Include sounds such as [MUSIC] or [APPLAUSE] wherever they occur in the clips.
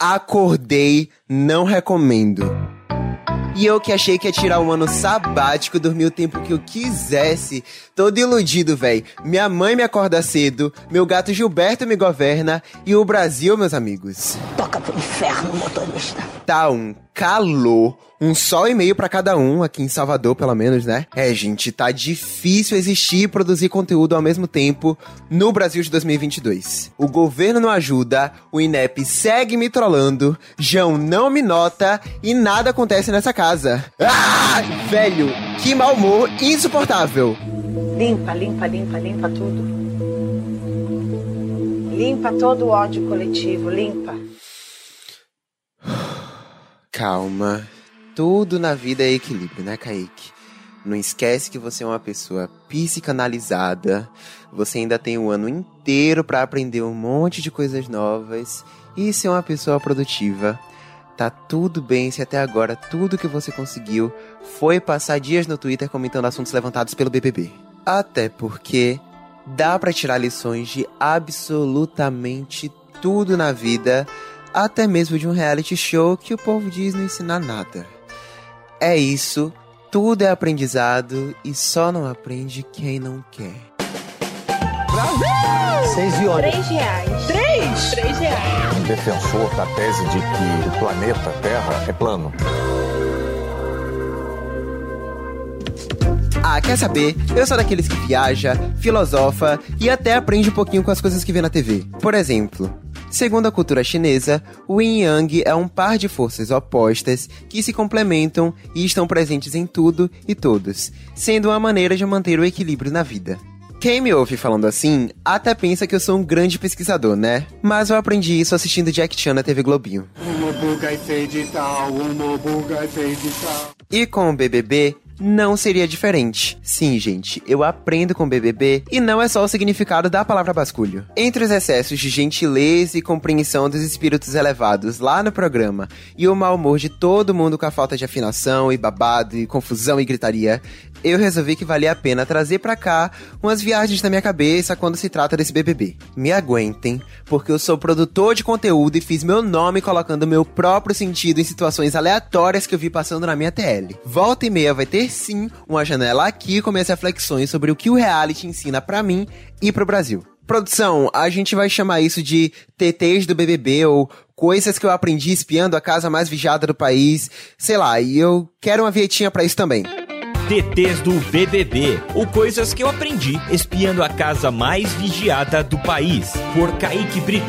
Acordei, não recomendo. E eu que achei que ia tirar um ano sabático, dormir o tempo que eu quisesse. Todo iludido, véi. Minha mãe me acorda cedo, meu gato Gilberto me governa e o Brasil, meus amigos. Toca pro inferno, motorista. Tá um calor, um sol e meio para cada um, aqui em Salvador, pelo menos, né? É, gente, tá difícil existir e produzir conteúdo ao mesmo tempo no Brasil de 2022. O governo não ajuda, o INEP segue me trollando, João não me nota e nada acontece nessa casa. Ah! Velho, que mau humor insuportável. Limpa, limpa, limpa, limpa tudo. Limpa todo o ódio coletivo, limpa. Calma. Tudo na vida é equilíbrio, né, Kaique? Não esquece que você é uma pessoa psicanalizada. Você ainda tem o ano inteiro para aprender um monte de coisas novas e ser uma pessoa produtiva. Tá tudo bem se até agora tudo que você conseguiu foi passar dias no Twitter comentando assuntos levantados pelo BBB. Até porque dá para tirar lições de absolutamente tudo na vida até mesmo de um reality show que o povo diz não ensinar nada. É isso, tudo é aprendizado e só não aprende quem não quer. Seis e olha. Três reais. Três? Três reais. Um defensor da tese de que o planeta Terra é plano. Ah, quer saber? Eu sou daqueles que viaja, filosofa e até aprende um pouquinho com as coisas que vê na TV. Por exemplo, Segundo a cultura chinesa, o yin yang é um par de forças opostas que se complementam e estão presentes em tudo e todos, sendo uma maneira de manter o equilíbrio na vida. Quem me ouve falando assim até pensa que eu sou um grande pesquisador, né? Mas eu aprendi isso assistindo Jack Chan na TV Globinho. E com o BBB, não seria diferente. Sim, gente, eu aprendo com BBB e não é só o significado da palavra basculho. Entre os excessos de gentileza e compreensão dos espíritos elevados lá no programa e o mau humor de todo mundo com a falta de afinação e babado e confusão e gritaria, eu resolvi que valia a pena trazer pra cá umas viagens na minha cabeça quando se trata desse BBB. Me aguentem, porque eu sou produtor de conteúdo e fiz meu nome colocando meu próprio sentido em situações aleatórias que eu vi passando na minha TL. Volta e meia vai ter sim uma janela aqui com minhas reflexões sobre o que o reality ensina para mim e pro Brasil. Produção, a gente vai chamar isso de TTs do BBB ou coisas que eu aprendi espiando a casa mais vigiada do país, sei lá, e eu quero uma vietinha para isso também. TTs do BBB, ou coisas que eu aprendi espiando a casa mais vigiada do país, por Kaique Brito.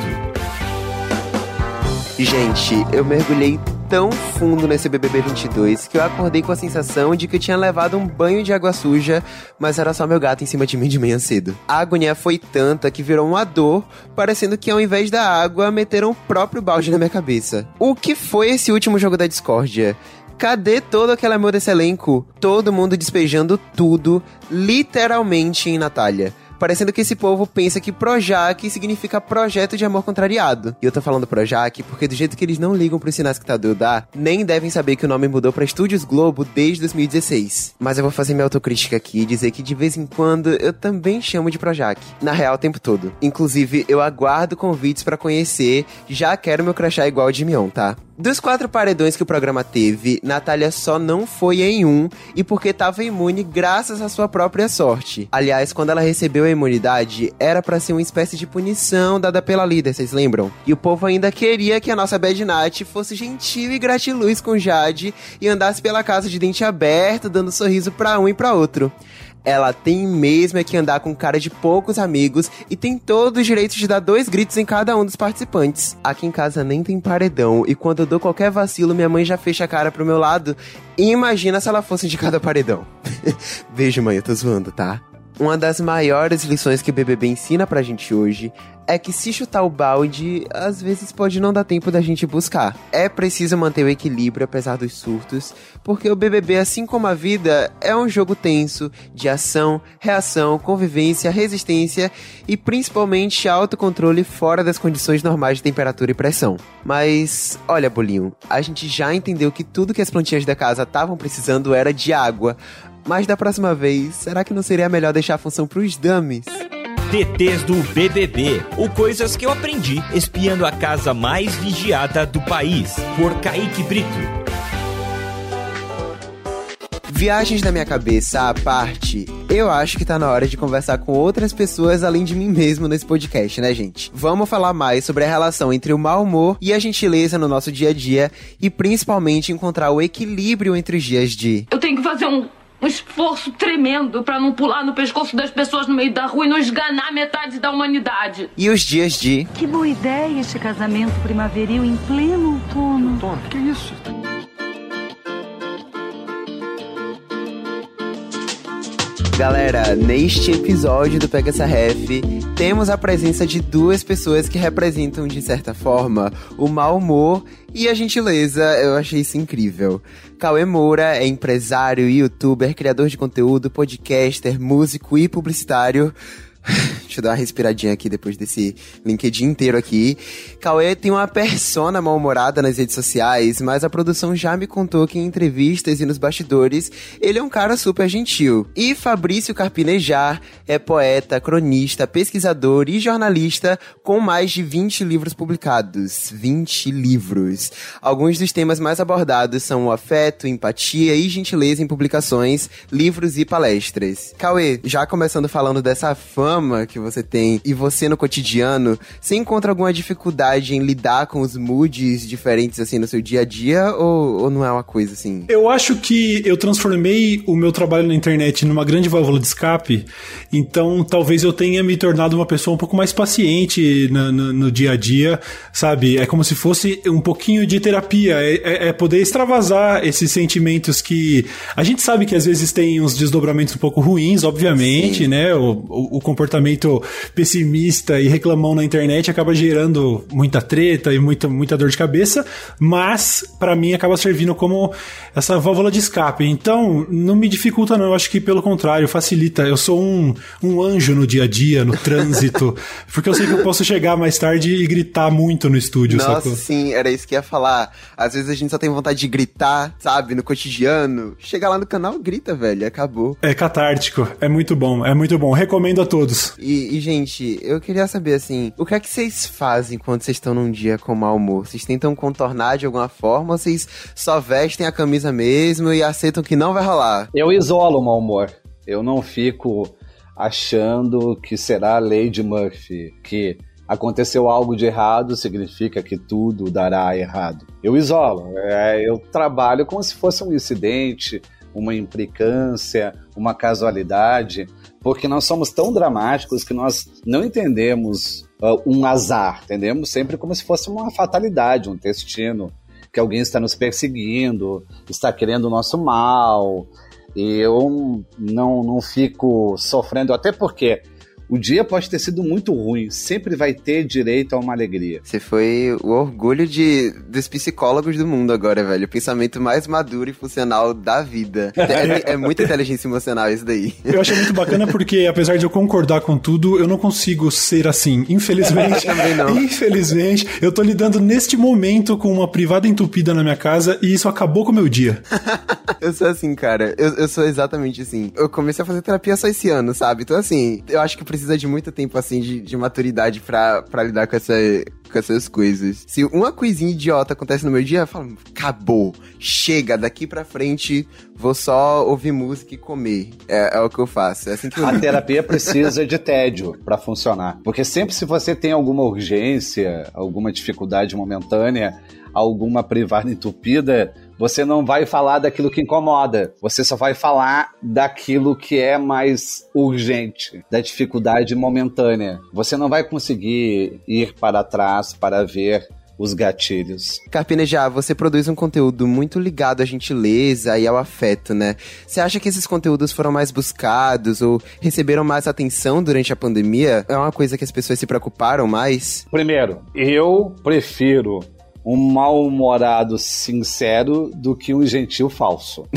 Gente, eu mergulhei tão fundo nesse BBB 22 que eu acordei com a sensação de que eu tinha levado um banho de água suja, mas era só meu gato em cima de mim de manhã cedo. A agonia foi tanta que virou uma dor, parecendo que ao invés da água, meteram o próprio balde na minha cabeça. O que foi esse último jogo da discórdia? Cadê todo aquele amor desse elenco? Todo mundo despejando tudo, literalmente, em Natália. Parecendo que esse povo pensa que Projac significa projeto de amor contrariado. E eu tô falando Projac porque do jeito que eles não ligam pros sinais que Tadeu dá, nem devem saber que o nome mudou pra Estúdios Globo desde 2016. Mas eu vou fazer minha autocrítica aqui e dizer que de vez em quando eu também chamo de Projac. Na real, o tempo todo. Inclusive, eu aguardo convites para conhecer, já quero meu crachá igual de Mion, tá? Dos quatro paredões que o programa teve, Natália só não foi em um e porque tava imune graças à sua própria sorte. Aliás, quando ela recebeu a imunidade, era para ser uma espécie de punição dada pela líder, vocês lembram? E o povo ainda queria que a nossa Bad Night fosse gentil e gratiluz com Jade e andasse pela casa de dente aberto, dando sorriso para um e para outro. Ela tem mesmo é que andar com cara de poucos amigos e tem todos os direitos de dar dois gritos em cada um dos participantes. Aqui em casa nem tem paredão e quando eu dou qualquer vacilo, minha mãe já fecha a cara pro meu lado e imagina se ela fosse de cada paredão. [LAUGHS] Beijo, mãe, eu tô zoando, tá? Uma das maiores lições que o BBB ensina pra gente hoje é que se chutar o balde, às vezes pode não dar tempo da gente buscar. É preciso manter o equilíbrio apesar dos surtos, porque o BBB, assim como a vida, é um jogo tenso de ação, reação, convivência, resistência e principalmente autocontrole fora das condições normais de temperatura e pressão. Mas, olha, Bolinho, a gente já entendeu que tudo que as plantinhas da casa estavam precisando era de água. Mas da próxima vez, será que não seria melhor deixar a função pros dummies? DTs do BBB, o Coisas que eu aprendi espiando a casa mais vigiada do país, por Kaique Brito. Viagens da minha cabeça à parte, eu acho que tá na hora de conversar com outras pessoas além de mim mesmo nesse podcast, né, gente? Vamos falar mais sobre a relação entre o mau humor e a gentileza no nosso dia a dia e principalmente encontrar o equilíbrio entre os dias de. Eu tenho que fazer um, um esforço tremendo pra não pular no pescoço das pessoas no meio da rua e não esganar metade da humanidade. E os dias de. Que boa ideia este casamento primaveril em pleno outono. Outono, que isso? Galera, neste episódio do Pega essa Ref, temos a presença de duas pessoas que representam, de certa forma, o mau humor e a gentileza. Eu achei isso incrível. Cauê Moura é empresário, youtuber, criador de conteúdo, podcaster, músico e publicitário. [LAUGHS] Deixa eu dar uma respiradinha aqui depois desse LinkedIn inteiro aqui. Cauê tem uma persona mal-humorada nas redes sociais, mas a produção já me contou que em entrevistas e nos bastidores ele é um cara super gentil. E Fabrício Carpinejar é poeta, cronista, pesquisador e jornalista com mais de 20 livros publicados. 20 livros. Alguns dos temas mais abordados são o afeto, empatia e gentileza em publicações, livros e palestras. Cauê, já começando falando dessa fama que você tem e você no cotidiano, você encontra alguma dificuldade em lidar com os moods diferentes assim no seu dia a dia ou, ou não é uma coisa assim? Eu acho que eu transformei o meu trabalho na internet numa grande válvula de escape, então talvez eu tenha me tornado uma pessoa um pouco mais paciente no, no, no dia a dia, sabe? É como se fosse um pouquinho de terapia, é, é, é poder extravasar esses sentimentos que a gente sabe que às vezes tem uns desdobramentos um pouco ruins, obviamente, Sim. né? O, o, o comportamento pessimista e reclamão na internet acaba gerando muita treta e muita, muita dor de cabeça, mas para mim acaba servindo como essa válvula de escape. Então, não me dificulta não, eu acho que pelo contrário, facilita. Eu sou um, um anjo no dia a dia, no trânsito, [LAUGHS] porque eu sei que eu posso chegar mais tarde e gritar muito no estúdio, Nossa, sacou? sim, era isso que ia falar. Às vezes a gente só tem vontade de gritar, sabe, no cotidiano. Chega lá no canal, grita, velho, acabou. É catártico, é muito bom, é muito bom. Recomendo a todos. E, e, gente, eu queria saber, assim, o que é que vocês fazem quando vocês estão num dia com mau humor? Vocês tentam contornar de alguma forma ou vocês só vestem a camisa mesmo e aceitam que não vai rolar? Eu isolo o mau humor. Eu não fico achando que será a lei de Murphy, que aconteceu algo de errado significa que tudo dará errado. Eu isolo, é, eu trabalho como se fosse um incidente, uma implicância, uma casualidade porque nós somos tão dramáticos que nós não entendemos uh, um azar, entendemos sempre como se fosse uma fatalidade, um destino, que alguém está nos perseguindo, está querendo o nosso mal. E eu não, não fico sofrendo, até porque o dia pode ter sido muito ruim, sempre vai ter direito a uma alegria. Você foi o orgulho de, dos psicólogos do mundo agora, velho. O pensamento mais maduro e funcional da vida. É, é muita inteligência emocional isso daí. Eu achei muito bacana porque, apesar de eu concordar com tudo, eu não consigo ser assim. Infelizmente. [LAUGHS] Também não. Infelizmente, eu tô lidando neste momento com uma privada entupida na minha casa e isso acabou com o meu dia. [LAUGHS] eu sou assim, cara. Eu, eu sou exatamente assim. Eu comecei a fazer terapia só esse ano, sabe? Então, assim, eu acho que precisa de muito tempo, assim, de, de maturidade pra, pra lidar com, essa, com essas coisas. Se uma coisinha idiota acontece no meu dia, eu falo, acabou, chega, daqui pra frente vou só ouvir música e comer. É, é o que eu faço. É assim que eu... A terapia [LAUGHS] precisa de tédio para funcionar. Porque sempre se você tem alguma urgência, alguma dificuldade momentânea, alguma privada entupida, você não vai falar daquilo que incomoda, você só vai falar daquilo que é mais urgente, da dificuldade momentânea. Você não vai conseguir ir para trás para ver os gatilhos. Carpinejar, você produz um conteúdo muito ligado à gentileza e ao afeto, né? Você acha que esses conteúdos foram mais buscados ou receberam mais atenção durante a pandemia? É uma coisa que as pessoas se preocuparam mais? Primeiro, eu prefiro um mal-humorado sincero do que um gentil falso. [LAUGHS]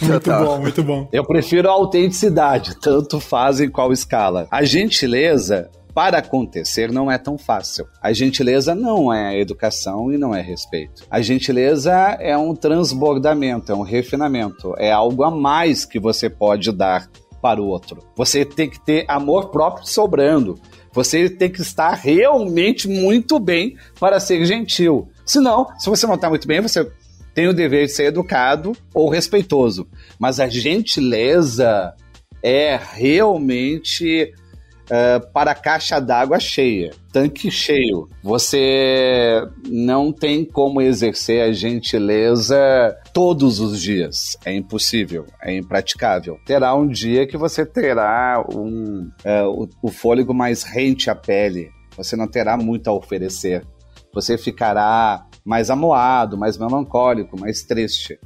é, muito bom, muito bom. Eu prefiro a autenticidade, tanto faz em qual escala. A gentileza para acontecer não é tão fácil. A gentileza não é educação e não é respeito. A gentileza é um transbordamento, é um refinamento, é algo a mais que você pode dar para o outro. Você tem que ter amor próprio sobrando. Você tem que estar realmente muito bem para ser gentil. Senão, se você não está muito bem, você tem o dever de ser educado ou respeitoso. Mas a gentileza é realmente uh, para caixa d'água cheia, tanque cheio. Você não tem como exercer a gentileza todos os dias. É impossível, é impraticável. Terá um dia que você terá um, uh, o, o fôlego mais rente à pele. Você não terá muito a oferecer. Você ficará mais amoado, mais melancólico, mais triste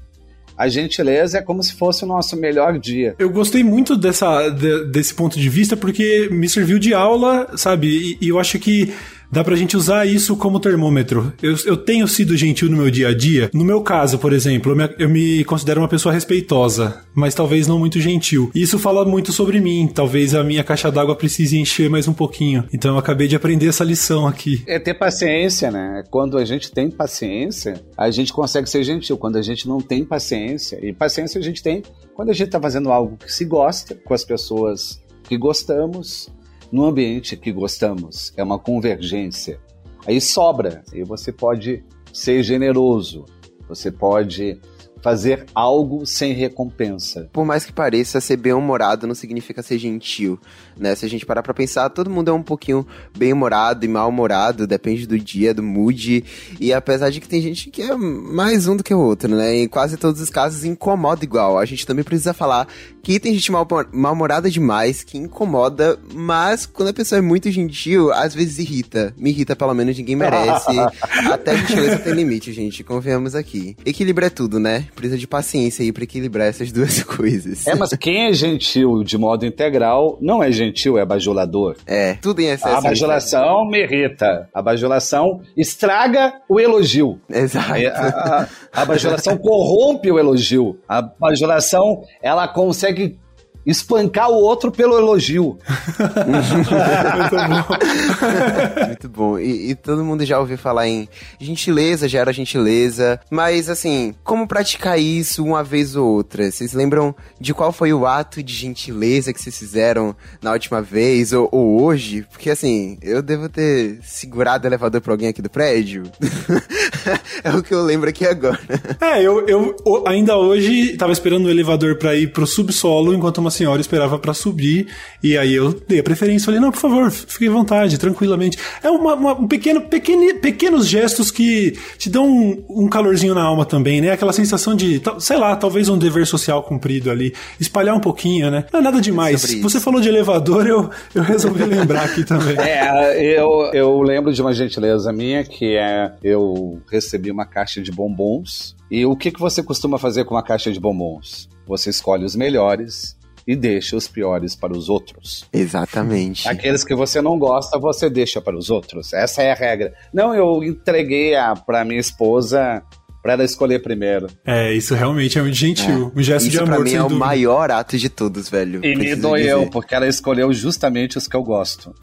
a gentileza é como se fosse o nosso melhor dia. Eu gostei muito dessa, de, desse ponto de vista porque me serviu de aula, sabe? E, e eu acho que dá pra gente usar isso como termômetro. Eu, eu tenho sido gentil no meu dia a dia. No meu caso, por exemplo, eu me, eu me considero uma pessoa respeitosa, mas talvez não muito gentil. E isso fala muito sobre mim. Talvez a minha caixa d'água precise encher mais um pouquinho. Então eu acabei de aprender essa lição aqui. É ter paciência, né? Quando a gente tem paciência, a gente consegue ser gentil. Quando a gente não tem paciência, e paciência a gente tem quando a gente tá fazendo algo que se gosta, com as pessoas que gostamos, no ambiente que gostamos. É uma convergência. Aí sobra, e você pode ser generoso, você pode fazer algo sem recompensa. Por mais que pareça, ser bem-humorado não significa ser gentil, né? Se a gente parar pra pensar, todo mundo é um pouquinho bem-humorado e mal-humorado, depende do dia, do mood, e apesar de que tem gente que é mais um do que o outro, né? Em quase todos os casos incomoda igual. A gente também precisa falar que tem gente mal-humorada demais, que incomoda, mas quando a pessoa é muito gentil, às vezes irrita. Me irrita, pelo menos ninguém merece. [LAUGHS] Até gentileza tem limite, gente, confiamos aqui. Equilíbrio é tudo, né? Precisa de paciência aí para equilibrar essas duas [LAUGHS] coisas. É, mas quem é gentil de modo integral não é gentil, é bajulador. É, tudo em excesso. A bajulação me irrita. A bajulação estraga o elogio. Exato. A, a, a bajulação corrompe o elogio. A bajulação, ela consegue espancar o outro pelo elogio. [LAUGHS] Muito bom. E, e, todo mundo já ouviu falar em gentileza, gera gentileza. Mas, assim, como praticar isso uma vez ou outra? Vocês lembram de qual foi o ato de gentileza que vocês fizeram na última vez ou, ou hoje? Porque, assim, eu devo ter segurado o elevador pra alguém aqui do prédio. [LAUGHS] [LAUGHS] é o que eu lembro aqui agora. É, eu, eu ainda hoje tava esperando o elevador pra ir pro subsolo enquanto uma senhora esperava para subir, e aí eu dei a preferência, falei, não, por favor, fique à vontade, tranquilamente. É uma, uma, um pequeno, pequeno, pequenos gestos que te dão um, um, calorzinho na alma também, né? Aquela sensação de, sei lá, talvez um dever social cumprido ali, espalhar um pouquinho, né? Não é nada demais. Você falou de elevador, eu, eu resolvi lembrar aqui também. [LAUGHS] É, eu, eu lembro de uma gentileza minha, que é, eu recebi uma caixa de bombons, e o que, que você costuma fazer com uma caixa de bombons? Você escolhe os melhores e deixa os piores para os outros. Exatamente. Aqueles que você não gosta, você deixa para os outros. Essa é a regra. Não, eu entreguei a, para minha esposa para ela escolher primeiro. É, isso realmente é muito gentil. É. Um gesto isso de amor. Pra mim é dúvida. o maior ato de todos, velho. E me doeu, porque ela escolheu justamente os que eu gosto. [LAUGHS]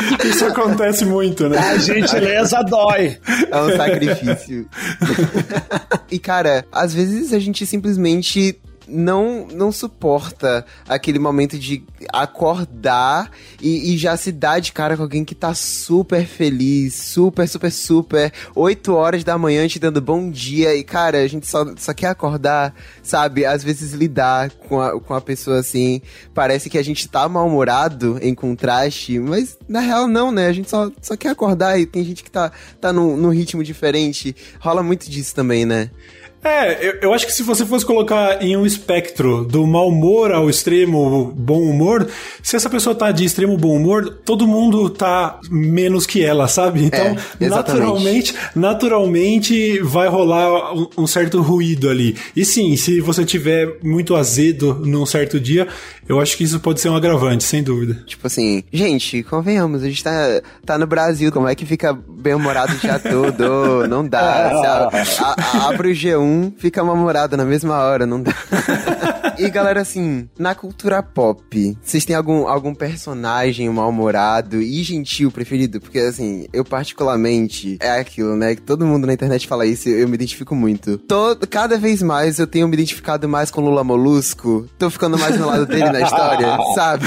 [LAUGHS] isso acontece muito, né? A gentileza dói. É um sacrifício. [LAUGHS] e, cara, às vezes a gente simplesmente não não suporta aquele momento de acordar e, e, já se dar de cara com alguém que tá super feliz, super, super, super, 8 horas da manhã te dando bom dia e, cara, a gente só, só quer acordar, sabe? Às vezes lidar com a, com a pessoa assim, parece que a gente tá mal-humorado em contraste, mas na real não, né? A gente só, só quer acordar e tem gente que tá, tá num, num ritmo diferente. Rola muito disso também, né? É, eu, eu, acho que se você fosse colocar em um espectro do mau humor ao extremo bom humor, se essa pessoa tá de extremo bom humor, todo mundo tá menos que ela, sabe? Então, é, naturalmente, naturalmente vai rolar um, um, certo ruído ali. E sim, se você tiver muito azedo num certo dia, eu acho que isso pode ser um agravante, sem dúvida. Tipo assim, gente, convenhamos, a gente tá, tá no Brasil, como é que fica bem-humorado já todo. Não dá. Abre o G1, fica mal-humorado na mesma hora, não dá. [LAUGHS] E galera, assim, na cultura pop, vocês têm algum, algum personagem mal-humorado e gentil preferido? Porque, assim, eu particularmente, é aquilo, né? Que todo mundo na internet fala isso, eu, me identifico muito. Todo, cada vez mais eu tenho me identificado mais com Lula Molusco. Tô ficando mais no lado dele na história, [LAUGHS] sabe?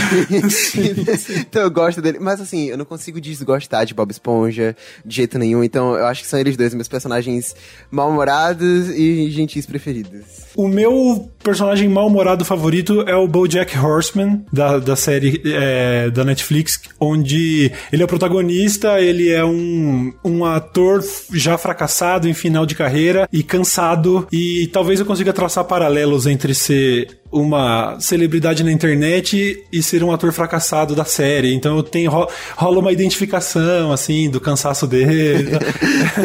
então eu gosto dele. Mas assim, eu não consigo desgostar de Bob Esponja de jeito nenhum. Então eu acho que são eles dois meus personagens mal-humorados e gentis preferidos. O meu personagem mal-humorado favorito é o BoJack Horseman, da, da série é, da Netflix, onde ele é o protagonista, ele é um, um ator já fracassado em final de carreira e cansado, e talvez eu consiga traçar paralelos entre ser uma celebridade na internet e ser um ator fracassado da série. Então eu tenho rola uma identificação assim do cansaço dele.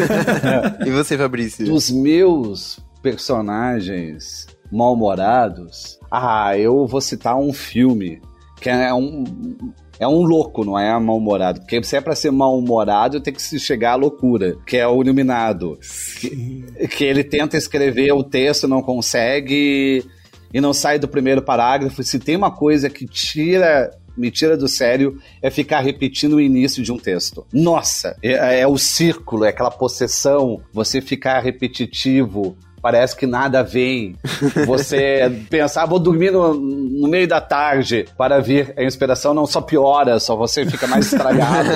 [LAUGHS] e você, Fabrício? Dos meus personagens mal-humorados, ah, eu vou citar um filme que é um é um louco, não é mal-humorado. Porque se é pra ser mal-humorado, tem que se chegar à loucura, que é o Iluminado. Que, que, ele tenta escrever o texto, não consegue e não sai do primeiro parágrafo. Se tem uma coisa que tira me tira do sério é ficar repetindo o início de um texto. Nossa, é, é o círculo, é aquela possessão, você ficar repetitivo parece que nada vem. Você [LAUGHS] pensar, vou dormir no, no, meio da tarde para vir a inspiração, não só piora, só você fica mais estragado.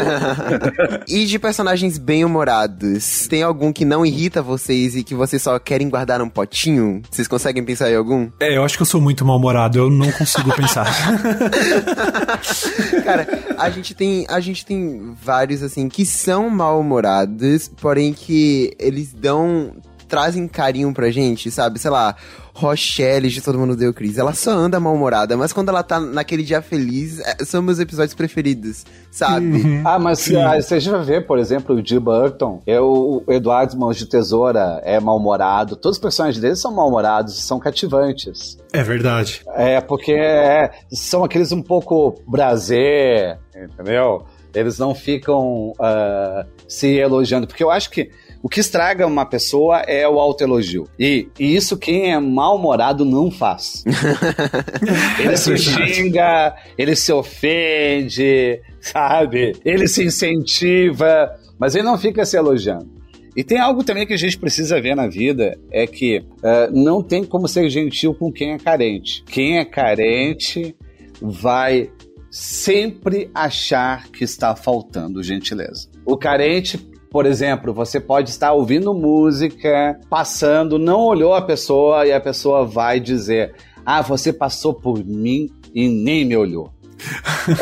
[LAUGHS] e de personagens bem-humorados, tem algum que não irrita vocês e que vocês só querem guardar num potinho? Vocês conseguem pensar em algum? É, eu acho que eu sou muito mal-humorado, eu não consigo pensar. [LAUGHS] Cara, a gente tem, a gente tem vários assim que são mal-humorados, porém que eles dão trazem carinho pra gente, sabe? Sei lá, Rochelle de Todo Mundo Deu Cris. Ela só anda mal-humorada, mas quando ela tá naquele dia feliz, é, são meus episódios preferidos, sabe? Uhum. Ah, mas ah, você já vê, por exemplo, o Jim Burton, é o Eduardo Mãos de Tesoura é mal-humorado. Todos os personagens dele são mal-humorados, são cativantes. É verdade. É, porque é, são aqueles um pouco prazer, entendeu? Eles não ficam uh, se elogiando. Porque eu acho que o que estraga uma pessoa é o autoelogio. E, e isso quem é mal-humorado não faz. [LAUGHS] ele se xinga, ele se ofende, sabe? Ele se incentiva, mas ele não fica se elogiando. E tem algo também que a gente precisa ver na vida, é que uh, não tem como ser gentil com quem é carente. Quem é carente vai sempre achar que está faltando gentileza. O carente por exemplo, você pode estar ouvindo música, passando, não olhou a pessoa e a pessoa vai dizer: Ah, você passou por mim e nem me olhou.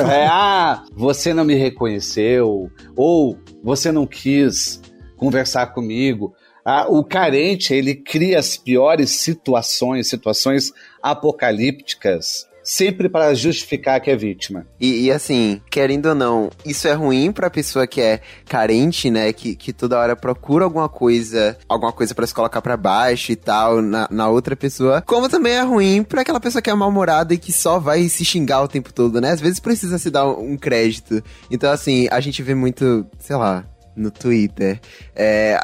é, [LAUGHS] ah, você não me reconheceu, ou você não quis conversar comigo. Ah, o carente, ele cria as piores situações, situações apocalípticas sempre para justificar que é vítima. E, e, assim, querendo ou não, isso é ruim pra pessoa que é carente, né? Que, que toda hora procura alguma coisa, alguma coisa para se colocar para baixo e tal, na, na outra pessoa. Como também é ruim pra aquela pessoa que é mal-humorada e que só vai se xingar o tempo todo, né? Às vezes precisa se dar um crédito. Então, assim, a gente vê muito, sei lá, no Twitter. É,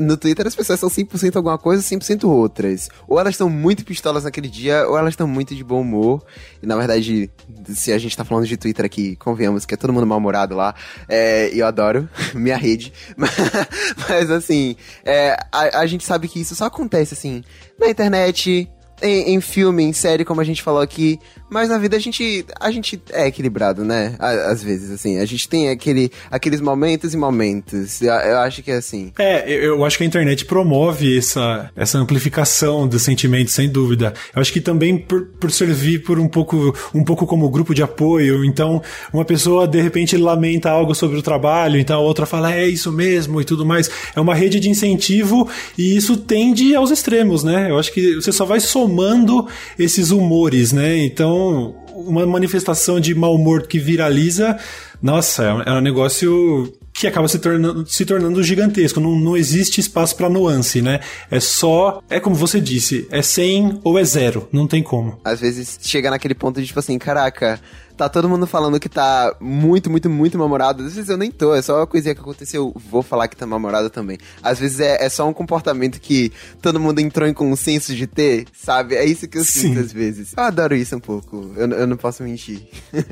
no Twitter as pessoas são 100% alguma coisa, 100% outras. Ou elas estão muito pistolas naquele dia, ou elas estão muito de bom humor. E na verdade, se a gente tá falando de Twitter aqui, convenhamos que é todo mundo mal-humorado lá. É, eu adoro [LAUGHS] minha rede. [LAUGHS] Mas, mas assim, é, a, a gente sabe que isso só acontece assim na internet, em, em, filme, em série, como a gente falou aqui, mas na vida a gente, a gente é equilibrado, né? Às vezes, assim, a gente tem aquele, aqueles momentos e momentos. Eu, eu acho que é assim. É, eu acho que a internet promove essa, essa amplificação dos sentimentos, sem dúvida. Eu acho que também por, por servir por um pouco, um pouco como grupo de apoio. Então, uma pessoa de repente lamenta algo sobre o trabalho, então a outra fala, é isso mesmo e tudo mais. É uma rede de incentivo e isso tende aos extremos, né? Eu acho que você só vai somar somando esses humores, né? Então, uma manifestação de mau humor que viraliza, nossa, é um negócio que acaba se tornando, se tornando gigantesco. Não, não existe espaço para nuance, né? É só. É como você disse, é 100 ou é zero. Não tem como. Às vezes chega naquele ponto de tipo assim, caraca, Tá todo mundo falando que tá muito, muito, muito namorado. Às vezes eu nem tô, é só uma coisinha que aconteceu. Vou falar que tá namorado também. Às vezes é, é só um comportamento que todo mundo entrou em consenso de ter, sabe? É isso que eu Sim. sinto às vezes. Eu adoro isso um pouco. Eu, eu não posso mentir. [LAUGHS]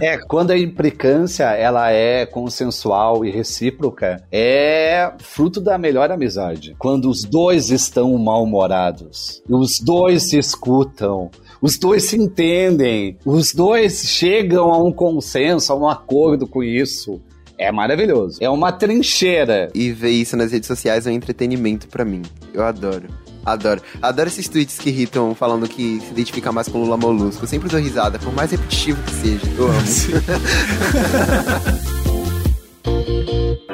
É, quando a implicância ela é consensual e recíproca, é fruto da melhor amizade. Quando os dois estão mal-humorados, os dois se escutam, os dois se entendem, os dois chegam a um consenso, a um acordo com isso. É maravilhoso. É uma trincheira. E ver isso nas redes sociais é um entretenimento pra mim. Eu adoro. Adoro. Adoro esses tweets que irritam falando que se identifica mais com Lula Molusco. Eu sempre dou risada, por mais repetitivo que seja. Eu amo. [LAUGHS] [LAUGHS]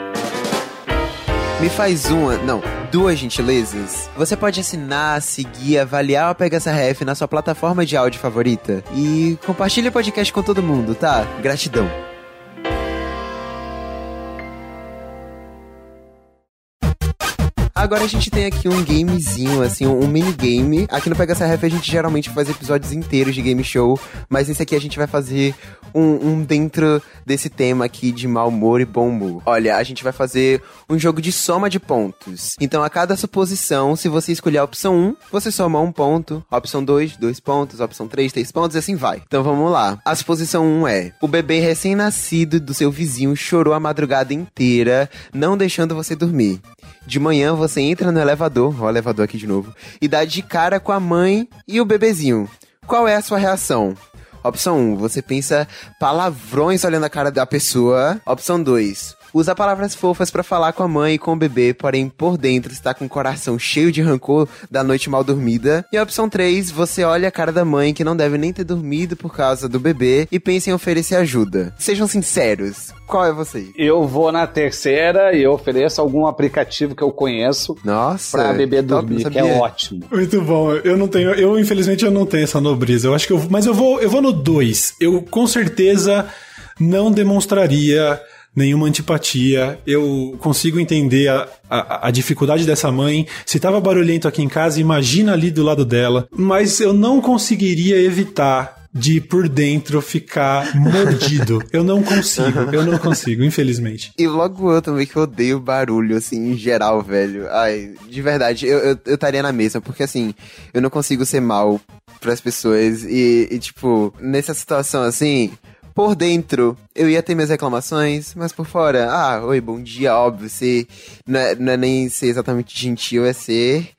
Me faz uma, não, duas gentilezas. Você pode assinar, seguir, avaliar o essa Ref na sua plataforma de áudio favorita. E compartilhe o podcast com todo mundo, tá? Gratidão. Agora a gente tem aqui um gamezinho, assim, um minigame. Aqui no Pega essa Ref a gente geralmente faz episódios inteiros de game show, mas nesse aqui a gente vai fazer um, um dentro desse tema aqui de mau humor e bom humor. Olha, a gente vai fazer um jogo de soma de pontos. Então a cada suposição, se você escolher a opção 1, você soma um ponto. Opção 2, dois pontos. Opção 3, três pontos e assim vai. Então vamos lá. A suposição 1 é: o bebê recém-nascido do seu vizinho chorou a madrugada inteira, não deixando você dormir. De manhã você entra no elevador, ó o elevador aqui de novo, e dá de cara com a mãe e o bebezinho. Qual é a sua reação? Opção 1, você pensa palavrões olhando a cara da pessoa. Opção 2, usa palavras fofas pra falar com a mãe e com o bebê, porém por dentro está com o coração cheio de rancor da noite mal dormida. E a opção 3, você olha a cara da mãe que não deve nem ter dormido por causa do bebê e pensa em oferecer ajuda. Sejam sinceros, qual é você? Eu vou na terceira e eu ofereço algum aplicativo que eu conheço Nossa, pra bebê dormir, que é ótimo. Muito bom. Eu não tenho, eu infelizmente eu não tenho essa nobreza. Eu acho que eu, mas eu vou, eu vou no 2. Eu com certeza não demonstraria nenhuma antipatia. Eu consigo entender a, a, a dificuldade dessa mãe. Se tava barulhento aqui em casa, imagina ali do lado dela. Mas eu não conseguiria evitar de por dentro ficar mordido. [LAUGHS] Eu não consigo, eu não consigo, infelizmente. E logo eu também que eu odeio barulho, assim, em geral, velho. Ai, de verdade, eu eu eu estaria na mesma, porque assim, eu não consigo ser mal pras pessoas e, e, tipo, nessa situação assim. Por dentro, eu ia ter minhas reclamações, mas por fora, ah, oi, bom dia, óbvio, ser, não é, não é nem ser exatamente gentil, é ser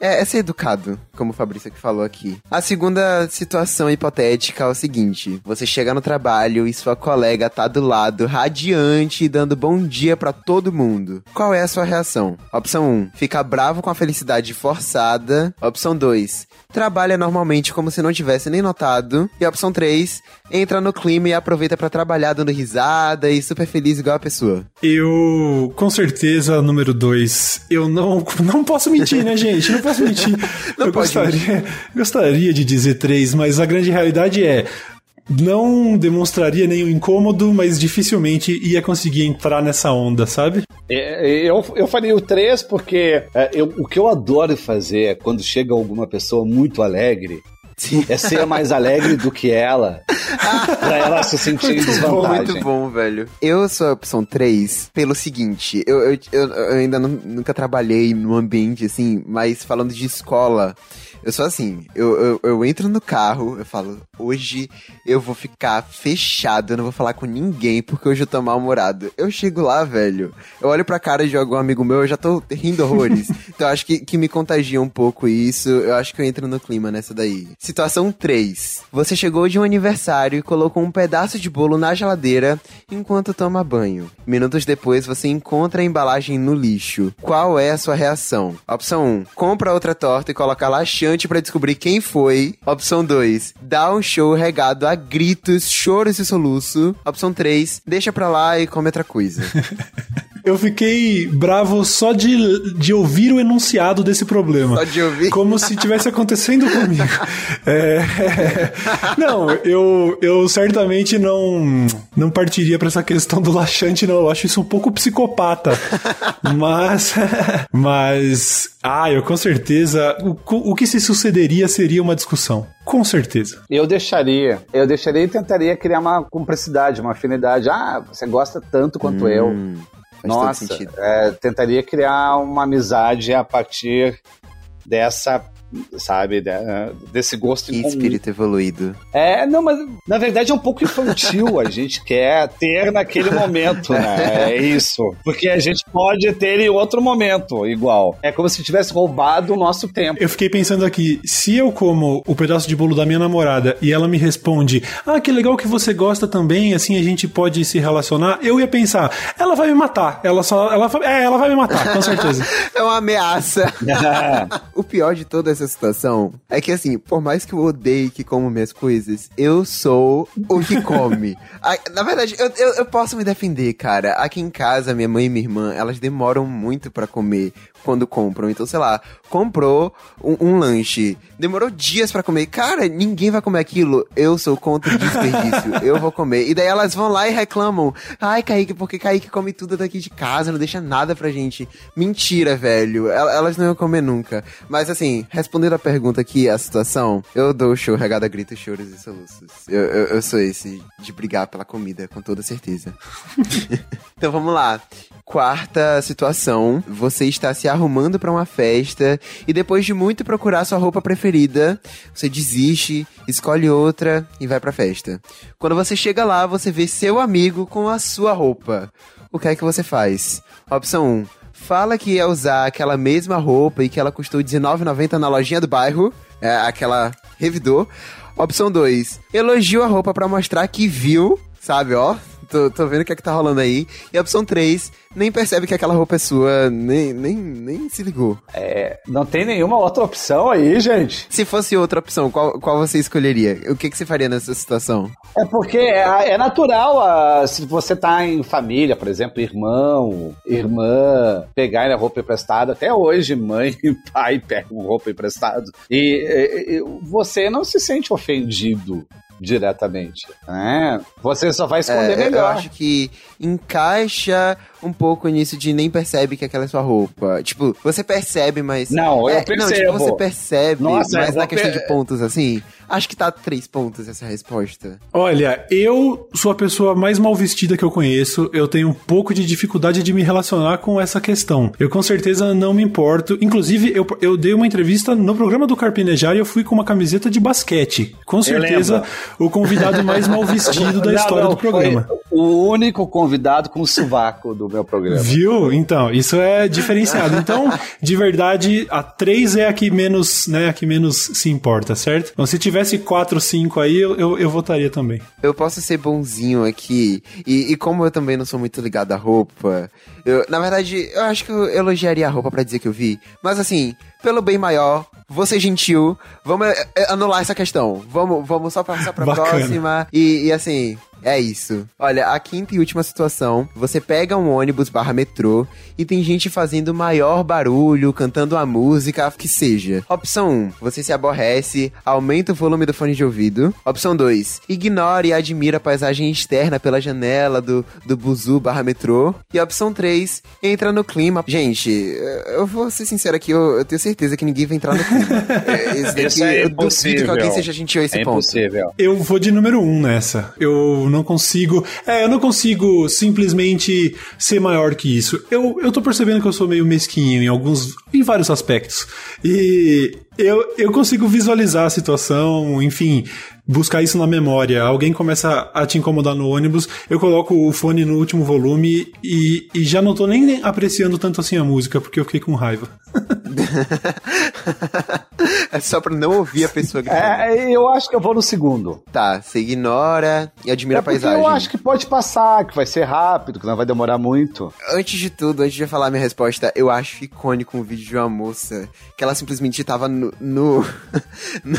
é, é ser educado, como o Fabrício que falou aqui. A segunda situação hipotética é o seguinte: você chega no trabalho e sua colega tá do lado, radiante, dando bom dia pra todo mundo. Qual é a sua reação? Opção 1: fica bravo com a felicidade forçada. Opção 2: trabalha normalmente como se não tivesse nem notado. E a opção 3: entra no clima e aproveita pra trabalhar dando risada e super feliz igual a pessoa. Eu, com certeza, número dois, eu não, [LAUGHS] não posso mentir, né, gente? Não posso mentir. [LAUGHS] Não eu gostaria, gostaria de dizer três, mas a grande realidade é. Não demonstraria nenhum incômodo, mas dificilmente ia conseguir entrar nessa onda, sabe? É, Eu, eu faria o 3 porque é, eu- o que eu adoro fazer é quando chega alguma pessoa muito alegre, é ser mais alegre do que ela, [LAUGHS] pra ela se sentir Muito bom, desvantagem. muito bom, velho. Eu sou a opção 3 pelo seguinte, eu, eu, eu- eu ainda não- nunca trabalhei num ambiente assim, mas falando de escola, eu sou assim, eu, eu, eu entro no carro, eu falo, hoje eu vou ficar fechado, eu não vou falar com ninguém, porque hoje eu tô mal-humorado. Eu chego lá, velho, eu olho pra cara de algum amigo meu, eu já tô rindo horrores. [LAUGHS] então eu acho que, que me contagia um pouco isso, eu acho que eu entro no clima nessa daí. Situação 3. Você chegou de um aniversário e colocou um pedaço de bolo na geladeira enquanto toma banho. Minutos depois, você encontra a embalagem no lixo. Qual é a sua reação? Opção 1. Compra outra torta e coloca laxante pra descobrir quem foi. Opção 2. Dá um show regado a gritos, choros e soluço. Opção 3. Deixa pra lá e come outra coisa. [LAUGHS] Eu fiquei bravo só de, de ouvir o enunciado desse problema. Só de ouvir. Como se tivesse acontecendo comigo. É, [LAUGHS] é, não, eu, eu certamente não, não partiria pra essa questão do laxante, não. Eu acho isso um pouco psicopata. [LAUGHS] Mas, mas, ah, eu com certeza, o, o que se sucederia seria uma discussão. Com certeza. Eu deixaria. Eu deixaria e tentaria criar uma cumplicidade, uma afinidade. Ah, você gosta tanto quanto Hum, eu. Faz todo Nossa, sentido. é, tentaria criar uma amizade a partir dessa, sabe, de- desse gosto comum. espírito evoluído. É, não, mas na verdade é um pouco infantil. A gente [LAUGHS] quer ter naquele momento, né? É isso. Porque a gente pode ter em outro momento, igual. É como se tivesse roubado o nosso tempo. Eu fiquei pensando aqui, se eu como o pedaço de bolo da minha namorada e ela me responde, ah, que legal que você gosta também, assim a gente pode se relacionar, eu ia pensar, ela vai me matar, ela só, ela, vai- é, ela vai me matar, com certeza. [LAUGHS] É uma ameaça. [LAUGHS] o pior de toda essa situação é que, assim, por mais que eu odeie que como minhas coisas, eu sou o que come. [LAUGHS] Ah, Na verdade, eu, eu, eu posso me defender, cara. Aqui em casa, minha mãe e minha irmã, elas demoram muito pra comer quando compram. Então, sei lá, comprou um, um lanche, demorou dias pra comer. Cara, ninguém vai comer aquilo. Eu sou contra o desperdício. [LAUGHS] eu vou comer. E daí elas vão lá e reclamam. Ai, Kaique, porque Kaique come tudo daqui de casa, não deixa nada pra gente. Mentira, velho. El- Elas não iam comer nunca. Mas assim, respondendo a pergunta aqui, a situação, eu dou o show regado a gritos, choros e soluços. Eu, eu, eu sou esse de brigar pela comida, com toda certeza. [LAUGHS] [LAUGHS] então vamos lá. Quarta situação, você está se arrumando pra uma festa e depois de muito procurar sua roupa preferida, você desiste, escolhe outra e vai pra festa. Quando você chega lá, você vê seu amigo com a sua roupa. O que é que você faz? Opção 1. Fala que ia usar aquela mesma roupa e que ela custou R$19,90 na lojinha do bairro, é, aquela revidor. Opção 2. Elogia a roupa pra mostrar que viu, sabe, ó. Tô, tô vendo o que é que tá rolando aí. E a opção 3, nem percebe que aquela roupa é sua, nem, nem, nem se ligou. É, não tem nenhuma outra opção aí, gente. Se fosse outra opção, qual, qual você escolheria? O que, que você faria nessa situação? É porque é, é natural, ah, se você tá em família, por exemplo, irmão, irmã, pegarem a roupa emprestada. Até hoje, mãe e pai pegam roupa emprestada. E, e- e você não se sente ofendido diretamente, né? Você só vai esconder É, eu melhor. acho que encaixa um pouco nisso de nem percebe que aquela é sua roupa. Tipo, você percebe, mas. Não, eu é, Não, tipo, percebo. você percebe, Nossa, mas eu na questão per- de pontos assim, acho que tá três pontos essa resposta. Olha, eu sou a pessoa mais mal vestida que eu conheço. Eu tenho um pouco de dificuldade de me relacionar com essa questão. Eu com certeza não me importo. Inclusive, eu, eu dei uma entrevista no programa do Carpinejar e eu fui com uma camiseta de basquete. Com certeza, o convidado mais mal vestido [LAUGHS] da Não, história não, do programa. O único convidado com sovaco do meu programa. Viu? Então, isso é diferenciado. Então, de verdade, a 3 é a que menos, né, a que menos se importa, certo? Então, se tivesse 4, 5 aí, eu, eu, eu votaria também. Eu posso ser bonzinho aqui, e, e como eu também não sou muito ligado à roupa, eu, na verdade, eu acho que eu elogiaria a roupa pra dizer que eu vi. Mas assim, pelo bem maior, ser gentil, vamos é, é, anular essa questão. Vamos, vamos só passar pra [LAUGHS] Bacana. próxima. E, e assim, é isso. Olha, a quinta e última situação, você pega um ônibus barra metrô e tem gente fazendo maior barulho, cantando a música, que seja. Opção 1, você se aborrece, aumenta o volume do fone de ouvido. Opção 2, ignore e admira a paisagem externa pela janela do, do buzu barra metrô. E opção 3, entra no clima. Gente, eu vou ser sincero aqui, eu, eu tenho certeza que ninguém vai entrar no clima. [LAUGHS] É, Esse daqui, Isso é eu duvido que alguém seja gentil a esse é ponto. impossível. Eu vou de número 1 um nessa. Eu não consigo. É, eu não consigo simplesmente ser maior que isso. Eu, eu tô percebendo que eu sou meio mesquinho em alguns. em vários aspectos. E eu, eu consigo visualizar a situação, enfim. Buscar isso na memória. Alguém começa a te incomodar no ônibus, eu coloco o fone no último volume e, e já não tô nem apreciando tanto assim a música, porque eu fiquei com raiva. [LAUGHS] É só pra não ouvir a pessoa gritando. É, eu acho que eu vou no segundo. Tá, você ignora e admira É a paisagem. eu acho que pode passar, que vai ser rápido, que não vai demorar muito. Antes de tudo, antes de eu falar minha resposta, eu acho icônico um vídeo de uma moça que ela simplesmente tava no. no- [LAUGHS] no-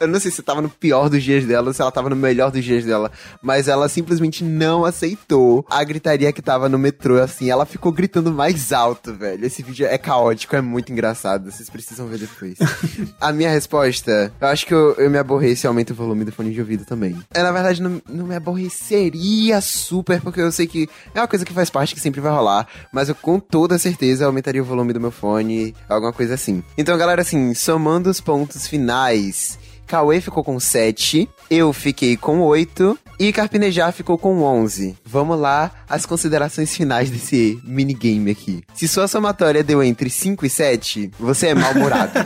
eu não sei se tava no pior dos dias dela se ela tava no melhor dos dias dela, mas ela simplesmente não aceitou a gritaria que tava no metrô, assim. Ela ficou gritando mais alto, velho. Esse vídeo é caótico, é muito engraçado. Vocês precisam ver depois. [LAUGHS] a minha resposta, eu acho que eu, eu me aborreço e aumento o volume do fone de ouvido também. É, na verdade, não, não me aborreceria super, porque eu sei que é uma coisa que faz parte, que sempre vai rolar, mas eu com toda certeza aumentaria o volume do meu fone, alguma coisa assim. Então, galera, assim, somando os pontos finais, Cauê ficou com 7, eu fiquei com 8 e Carpinejar ficou com 11. Vamos lá, as considerações finais desse minigame aqui. Se sua somatória deu entre 5 e 7, você é mal-humorado. [LAUGHS]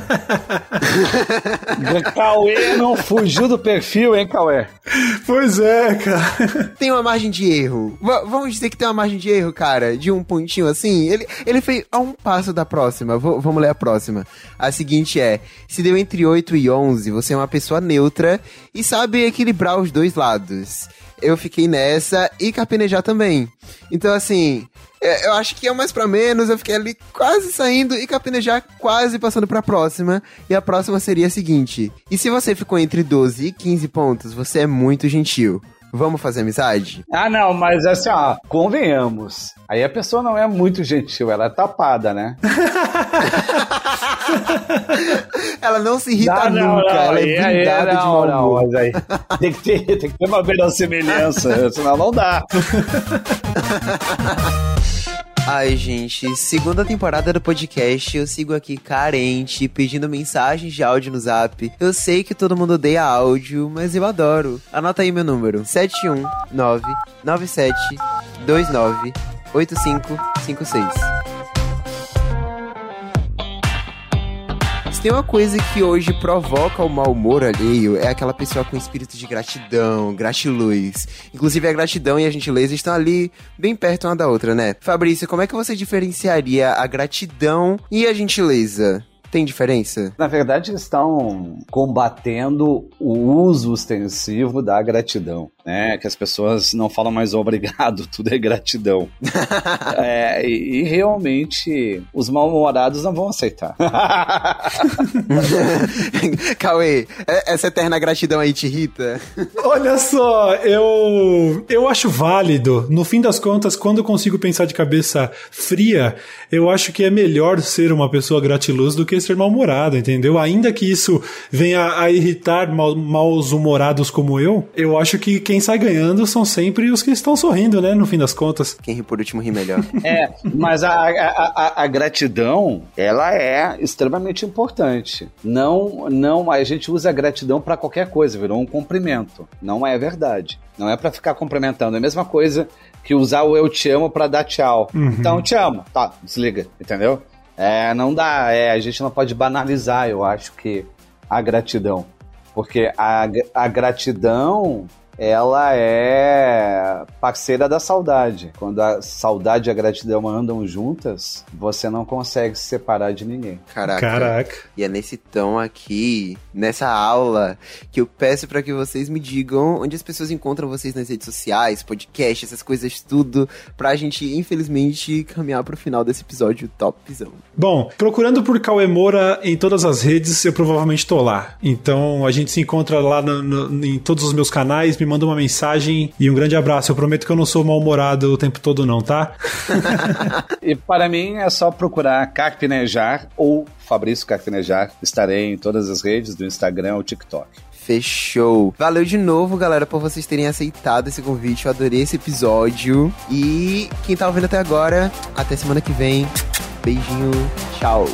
Cauê não fugiu do perfil, hein, Cauê? Pois é, cara. tem uma margem de erro. V- vamos dizer que tem uma margem de erro, cara, de um pontinho assim. Ele, ele foi a um passo da próxima. V- vamos ler a próxima. A seguinte é: se deu entre 8 e 11, você é uma pessoa neutra e sabe equilibrar os dois lados. Eu fiquei nessa e carpenejar também. Então, assim, é, eu acho que é mais pra menos. Eu fiquei ali quase saindo e carpenejar quase passando pra próxima. E a próxima seria a seguinte: e se você ficou entre 12 e 15 pontos, você é muito gentil. Vamos fazer amizade? Ah, não, mas assim, ó, convenhamos. Aí a pessoa não é muito gentil, ela é tapada, né? [LAUGHS] [LAUGHS] Ela não se irrita Não, não, nunca, não, ela é blindada de não, mau não, humor. mas aí tem que ter, tem que ter uma verossimilhança, [LAUGHS] senão não dá. [LAUGHS] Ai, gente, segunda temporada do podcast, eu sigo aqui carente, pedindo mensagens de áudio no zap. Eu sei que todo mundo odeia áudio, mas eu adoro. Anota aí meu número: 719 97 29 8556. Se tem uma coisa que hoje provoca o mau humor alheio, é aquela pessoa com espírito de gratidão, gratiluz. Inclusive a gratidão e a gentileza estão ali bem perto uma da outra, né? Fabrício, como é que você diferenciaria a gratidão e a gentileza? Tem diferença? Na verdade, eles estão combatendo o uso ostensivo da gratidão, né? Que as pessoas não falam mais obrigado, [LAUGHS] tudo é gratidão. [LAUGHS] É, e, e realmente os mal-humorados não vão aceitar. [LAUGHS] Cauê, é- essa eterna gratidão aí te irrita? Olha só, eu eu acho válido. No fim das contas, quando eu consigo pensar de cabeça fria, eu acho que é melhor ser uma pessoa gratiluz do que ser mal-humorado, entendeu? Ainda que isso venha a irritar mal, maus-humorados como eu, eu acho que quem sai ganhando são sempre os que estão sorrindo, né? No fim das contas. Quem ri por último ri melhor. [LAUGHS] É, mas a, a, a, a gratidão, ela é extremamente importante. Não, não, a gente usa a gratidão para qualquer coisa, virou um cumprimento. Não é verdade. Não é para ficar cumprimentando. É a mesma coisa que usar o eu te amo para dar tchau. Então, te amo. Tá, desliga, entendeu? É, não dá, é, a gente não pode banalizar, eu acho que a gratidão. Porque a, a gratidão, ela é parceira da saudade. Quando a saudade e a gratidão andam juntas, você não consegue se separar de ninguém. Caraca. Caraca. E é nesse tom aqui, nessa aula, que eu peço pra que vocês me digam onde as pessoas encontram vocês nas redes sociais, podcast, essas coisas tudo, pra gente, infelizmente, caminhar pro final desse episódio topzão. Bom, procurando por Cauê Moura em todas as redes, eu provavelmente tô lá. Então a gente se encontra lá no- no- em todos os meus canais, me manda uma mensagem e um grande abraço. Eu prometo que eu não sou mal-humorado o tempo todo, não, tá? [LAUGHS] E para mim é só procurar Carpinejar ou Fabrício Carpinejar. Estarei em todas as redes, do Instagram ao TikTok. Fechou. Valeu de novo, galera, por vocês terem aceitado esse convite. Eu adorei esse episódio. E quem tá ouvindo até agora, até semana que vem. Beijinho. Tchau.